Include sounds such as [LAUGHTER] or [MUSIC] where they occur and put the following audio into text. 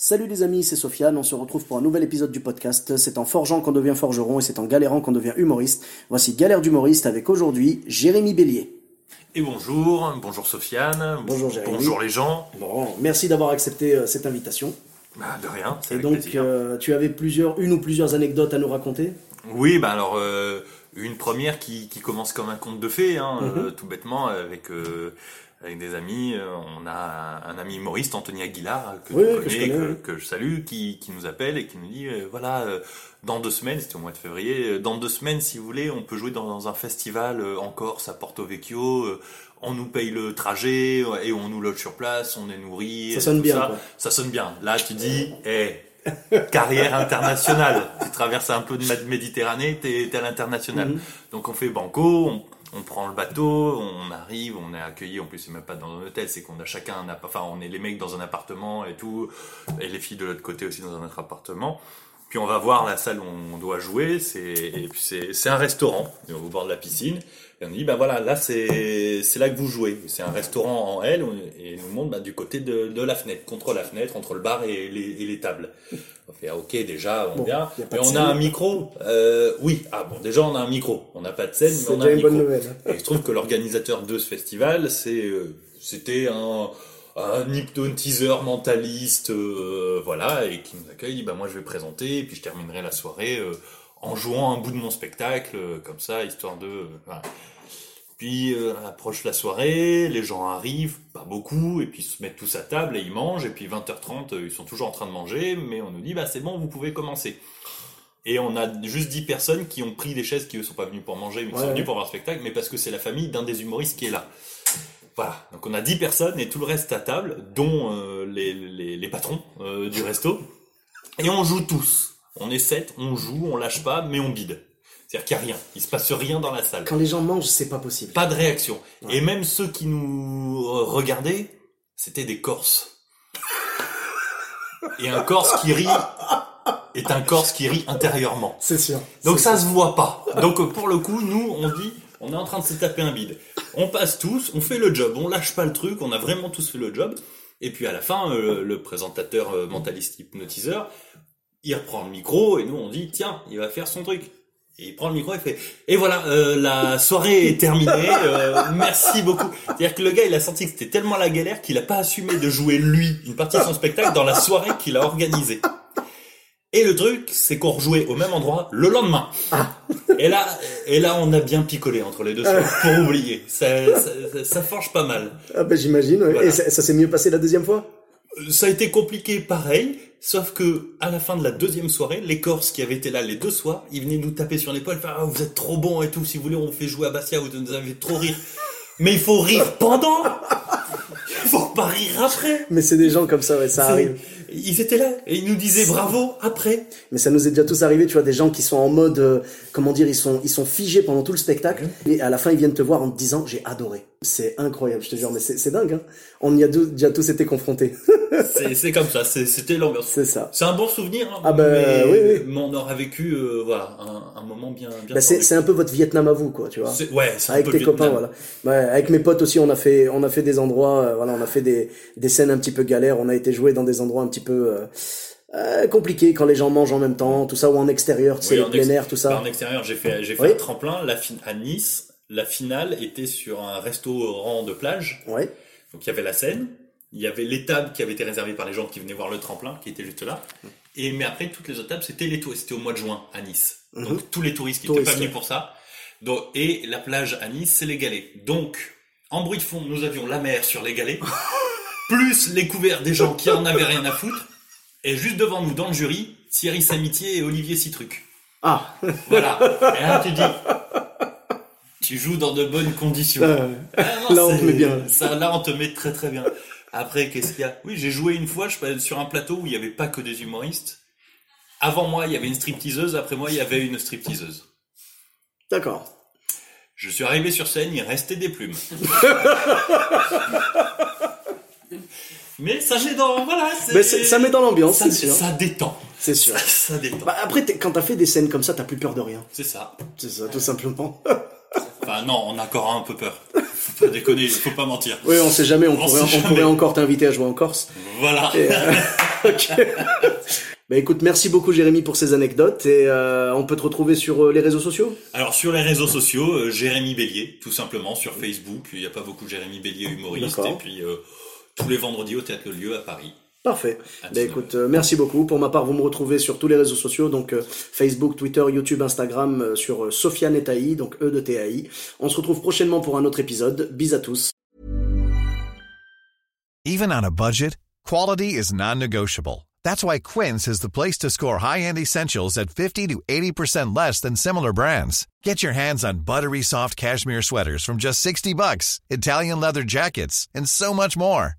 Salut les amis, c'est Sofiane, on se retrouve pour un nouvel épisode du podcast. C'est en forgeant qu'on devient forgeron et c'est en galérant qu'on devient humoriste. Voici Galère d'humoriste avec aujourd'hui Jérémy Bélier. Et bonjour, bonjour Sofiane. Bonjour Jérémy. Bonjour les gens. Bon, merci d'avoir accepté euh, cette invitation. Bah, de rien. c'est Et avec donc, euh, tu avais plusieurs, une ou plusieurs anecdotes à nous raconter? Oui, bah alors euh, une première qui, qui commence comme un conte de fées, hein, Mhm. tout bêtement avec avec des amis. euh, on a un, ami humoriste, Anthony Aguilar, que Oui, oui, que je connais, connais, que, oui. que je salue, qui, qui nous appelle et qui nous dit euh, voilà. euh, dans deux semaines, c'était au mois de février, dans deux semaines, si vous voulez, on peut jouer dans, dans un festival en Corse, à Porto Vecchio. on nous paye le trajet et on nous loge sur place, on est nourri. Ça sonne bien, ça. Ça sonne bien. Là, tu dis, eh, carrière internationale. tu traverses un peu de Méditerranée, t'es t'es à l'international. Mhm. Donc on fait banco, on, on prend le bateau, on arrive, on est accueilli. En plus, c'est même pas dans un hôtel, c'est qu'on a chacun un enfin, on est les mecs dans un appartement et tout, et les filles de l'autre côté aussi dans un autre appartement. Puis on va voir la salle où on doit jouer, c'est et puis c'est c'est un restaurant au bord de la piscine. Et on dit bah voilà, là c'est c'est là que vous jouez. C'est un restaurant en L on- et nous montre bah, du côté de, de la fenêtre, contre la fenêtre, entre le bar et les, et les tables. On fait ah, ok déjà on Bon, vient. Mais on scène. a un micro. Euh, oui ah bon déjà on a un micro. On n'a pas de scène mais C'est on a un micro. bonne nouvelle. Et il se trouve que l'organisateur de ce festival, c'est, euh, c'était un, un hypnotiseur mentaliste, euh, voilà, et qui nous accueille. Bah, moi, je vais présenter, et puis je terminerai la soirée euh, en jouant un bout de mon spectacle, euh, comme ça, histoire de, voilà. Puis approche la soirée, les gens arrivent, pas beaucoup, et puis ils se mettent tous à table et ils mangent, et puis 20h30, euh, ils sont toujours en train de manger, mais on nous dit, bah c'est bon, vous pouvez commencer. Et on a juste 10 personnes qui ont pris des chaises qui eux sont pas venus pour manger, mais qui Ouais, sont ouais. venus pour voir le spectacle, mais parce que c'est la famille d'un des humoristes qui est là. Voilà, donc on a 10 personnes et tout le reste à table, dont euh, les, les, les patrons euh, du resto. Et on joue tous. On est 7, on joue, on lâche pas, mais on bide. C'est-à-dire qu'il n'y a rien, il se passe rien dans la salle. Quand les gens mangent, c'est pas possible. Pas de réaction. Ouais. Et même ceux qui nous euh, regardaient, c'était des Corses. Et un Corse qui rit est un Corse qui rit intérieurement. C'est sûr. Donc ça sûr. se voit pas. Donc pour le coup, nous, on dit, on est en train de se taper un bide. On passe tous, on fait le job, on lâche pas le truc, on a vraiment tous fait le job. Et puis à la fin, euh, le présentateur euh, mentaliste hypnotiseur, il reprend le micro et nous on dit, tiens, il va faire son truc. Et il prend le micro et fait, et voilà, euh, la soirée est terminée, euh, merci beaucoup. C'est-à-dire que le gars, il a senti que c'était tellement la galère qu'il a pas assumé de jouer lui une partie de son spectacle dans la soirée qu'il a organisée. Et le truc, c'est qu'on rejouait au même endroit le lendemain. Et là, et là, on a bien picolé entre les deux soirs pour oublier. Ça, ça, ça- forge pas mal. Ah ben j'imagine. ouais. Voilà. Et ça, ça s'est mieux passé la deuxième fois? Euh, Ça a été compliqué, pareil. Sauf que à la fin de la deuxième soirée, les Corses qui avaient été là les deux soirs, ils venaient nous taper sur l'épaule, faire ah, vous êtes trop bons et tout. Si vous voulez, on vous fait jouer à Bastia, vous nous avez trop rire. Mais il faut rire pendant. [LAUGHS] Il faut pas rire après. Mais c'est des gens comme ça, ouais, ça arrive. Ils étaient là et ils nous disaient bravo après. Mais ça nous est déjà tous arrivé, tu vois, des gens qui sont en mode, euh, comment dire, ils sont, ils sont figés pendant tout le spectacle, et à la fin ils viennent te voir en te disant j'ai adoré. C'est incroyable, je te jure, mais c'est dingue. Hein. On y a déjà tous été confrontés. [LAUGHS] C'est comme ça. C'était l'ambiance. c'est ça. C'est un bon souvenir, hein, Ah bah, mais, oui, oui. mais on aura vécu euh, voilà, un, un moment bien, bien Bah, c'est un peu votre Vietnam à vous, quoi, tu vois. Ouais, c'est un Avec peu tes copains, voilà. Ouais, avec mes potes aussi, on a fait, on a fait des endroits, euh, voilà, on a fait des, des scènes un petit peu galères. On a été joué dans des endroits un petit peu euh, euh, compliqués quand les gens mangent en même temps, tout ça, ou en extérieur, tu sais, Oui, les en plein air, tout ça. bah, en extérieur, j'ai fait, j'ai fait Oui. un tremplin la à Nice. La finale était sur un restaurant de plage. Ouais. Donc il y avait la scène, il y avait les tables qui avaient été réservées par les gens qui venaient voir le tremplin, qui étaient juste là. Et mais après toutes les autres tables, c'était les touristes. C'était au mois de juin à Nice. Donc Mhm. tous les touristes qui n'étaient pas venus pour ça. Donc, et la plage à Nice, c'est les galets. Donc en bruit de fond, nous avions la mer sur les galets, [LAUGHS] plus les couverts des gens qui en avaient rien à foutre. Et juste devant nous, dans le jury, Thierry Samitier et Olivier Citruc. Ah. Voilà. Et là, tu dis, tu joues dans de bonnes conditions. Euh, Ah non, Là, on te met bien. Ça, là, on te met très très bien. Après, qu'est-ce qu'il y a? Oui, j'ai joué une fois je, sur un plateau où il n'y avait pas que des humoristes. Avant moi, il y avait une stripteaseuse. Après moi, il y avait une stripteaseuse. D'accord. Je suis arrivé sur scène, il restait des plumes. [LAUGHS] Mais ça met dans voilà, Mais ça met dans l'ambiance, ça, c'est sûr. ça détend. C'est sûr. Ça, [LAUGHS] ça détend. Bah, après, quand t'as fait des scènes comme ça, t'as plus peur de rien. C'est ça. C'est ça, tout simplement. [LAUGHS] Enfin non, on a encore un peu peur. Faut pas déconner, faut pas mentir. oui, on sait jamais, on, On pourrait, sait on jamais. pourrait encore t'inviter à jouer en Corse. Voilà. Et, euh, [LAUGHS] ok. Bah écoute, merci beaucoup Jérémy pour ces anecdotes et euh, on peut te retrouver sur euh, les réseaux sociaux? Alors sur les réseaux sociaux, euh, Jérémy Bélier, tout simplement sur Facebook. Il n'y a pas beaucoup Jérémy Bélier humoriste. Et puis tous les vendredis au Théâtre Lieu à Paris. Parfait. Bah 19. écoute, euh, merci beaucoup. Pour ma part, vous me retrouvez sur tous les réseaux sociaux, donc euh, Facebook, Twitter, YouTube, Instagram, euh, sur euh, Sofiane et Taï, donc E de TAI. On se retrouve prochainement pour un autre épisode. Bis à tous. Even on a budget, quality is non-negotiable. That's why Quince is the place to score high-end essentials at 50 to 80% less than similar brands. Get your hands on buttery soft cashmere sweaters from just 60 bucks, Italian leather jackets, and so much more.